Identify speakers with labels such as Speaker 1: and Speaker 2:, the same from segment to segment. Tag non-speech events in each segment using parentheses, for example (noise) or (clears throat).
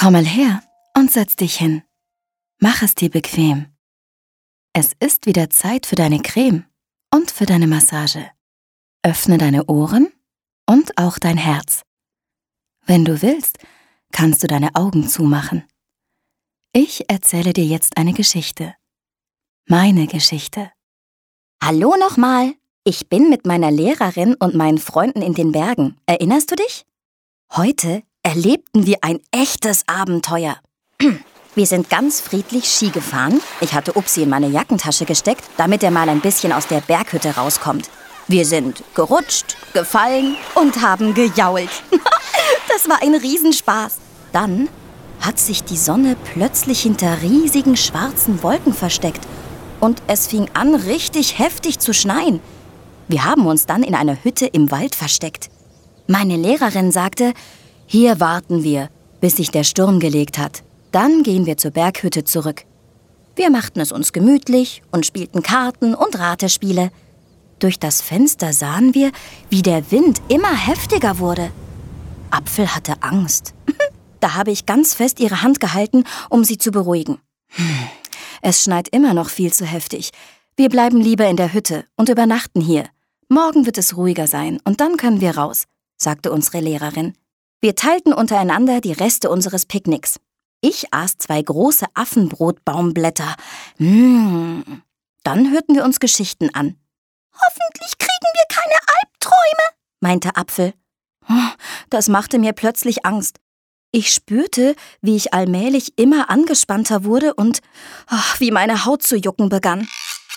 Speaker 1: Komm mal her und setz dich hin. Mach es dir bequem. Es ist wieder Zeit für deine Creme und für deine Massage. Öffne deine Ohren und auch dein Herz. Wenn du willst, kannst du deine Augen zumachen. Ich erzähle dir jetzt eine Geschichte. Meine Geschichte.
Speaker 2: Hallo nochmal. Ich bin mit meiner Lehrerin und meinen Freunden in den Bergen. Erinnerst du dich? Heute erlebten wir ein echtes Abenteuer. (clears throat) Wir sind ganz friedlich Ski gefahren. Ich hatte Upsi in meine Jackentasche gesteckt, damit er mal ein bisschen aus der Berghütte rauskommt. Wir sind gerutscht, gefallen und haben gejault. (laughs) das war ein Riesenspaß. Dann hat sich die Sonne plötzlich hinter riesigen schwarzen Wolken versteckt und es fing an, richtig heftig zu schneien. Wir haben uns dann in einer Hütte im Wald versteckt. Meine Lehrerin sagte, hier warten wir, bis sich der Sturm gelegt hat. Dann gehen wir zur Berghütte zurück. Wir machten es uns gemütlich und spielten Karten und Ratespiele. Durch das Fenster sahen wir, wie der Wind immer heftiger wurde. Apfel hatte Angst. (laughs) Da habe ich ganz fest ihre Hand gehalten, um sie zu beruhigen. Es schneit immer noch viel zu heftig. Wir bleiben lieber in der Hütte und übernachten hier. Morgen wird es ruhiger sein und dann können wir raus, sagte unsere Lehrerin. Wir teilten untereinander die Reste unseres Picknicks. Ich aß zwei große Affenbrotbaumblätter. Mmh. Dann hörten wir uns Geschichten an. Hoffentlich kriegen wir keine Albträume, meinte Apfel. Oh, das machte mir plötzlich Angst. Ich spürte, wie ich allmählich immer angespannter wurde und oh, wie meine Haut zu jucken begann.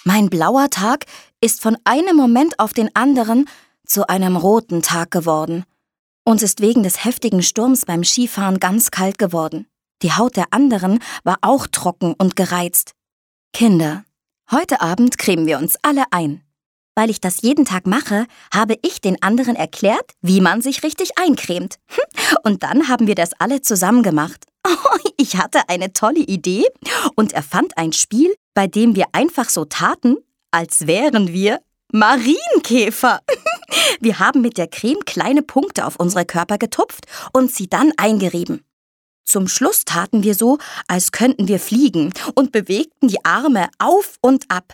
Speaker 2: Mein blauer Tag ist von einem Moment auf den anderen zu einem roten Tag geworden. Uns ist wegen des heftigen Sturms beim Skifahren ganz kalt geworden. Die Haut der anderen war auch trocken und gereizt. Kinder, heute Abend cremen wir uns alle ein. Weil ich das jeden Tag mache, habe ich den anderen erklärt, wie man sich richtig eincremt. (laughs) Und dann haben wir das alle zusammen gemacht. (laughs) Ich hatte eine tolle Idee und erfand ein Spiel, bei dem wir einfach so taten, als wären wir Marienkäfer. (laughs) Wir haben mit der Creme kleine Punkte auf unsere Körper getupft und sie dann eingerieben. Zum Schluss taten wir so, als könnten wir fliegen und bewegten die Arme auf und ab.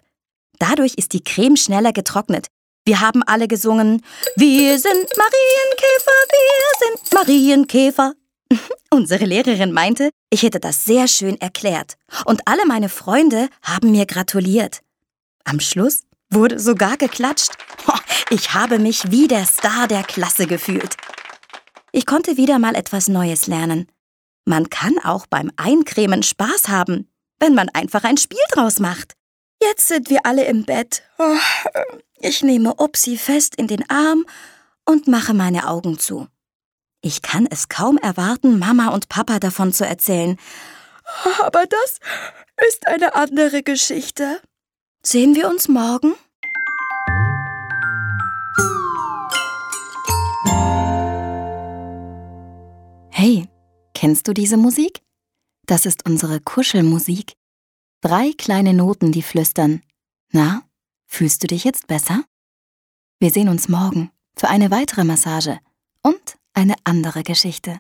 Speaker 2: Dadurch ist die Creme schneller getrocknet. Wir haben alle gesungen, wir sind Marienkäfer, wir sind Marienkäfer. (laughs) Unsere Lehrerin meinte, ich hätte das sehr schön erklärt. Und alle meine Freunde haben mir gratuliert. Am Schluss wurde sogar geklatscht. Ich habe mich wie der Star der Klasse gefühlt. Ich konnte wieder mal etwas Neues lernen. Man kann auch beim Eincremen Spaß haben, wenn man einfach ein Spiel draus macht. Jetzt sind wir alle im Bett. Oh, ich nehme Upsi fest in den Arm und mache meine Augen zu. Ich kann es kaum erwarten, Mama und Papa davon zu erzählen. Aber das ist eine andere Geschichte. Sehen wir uns morgen?
Speaker 1: Hey, kennst du diese Musik? Das ist unsere Kuschelmusik. Drei kleine Noten, die flüstern. Na, fühlst du dich jetzt besser? Wir sehen uns morgen für eine weitere Massage und eine andere Geschichte.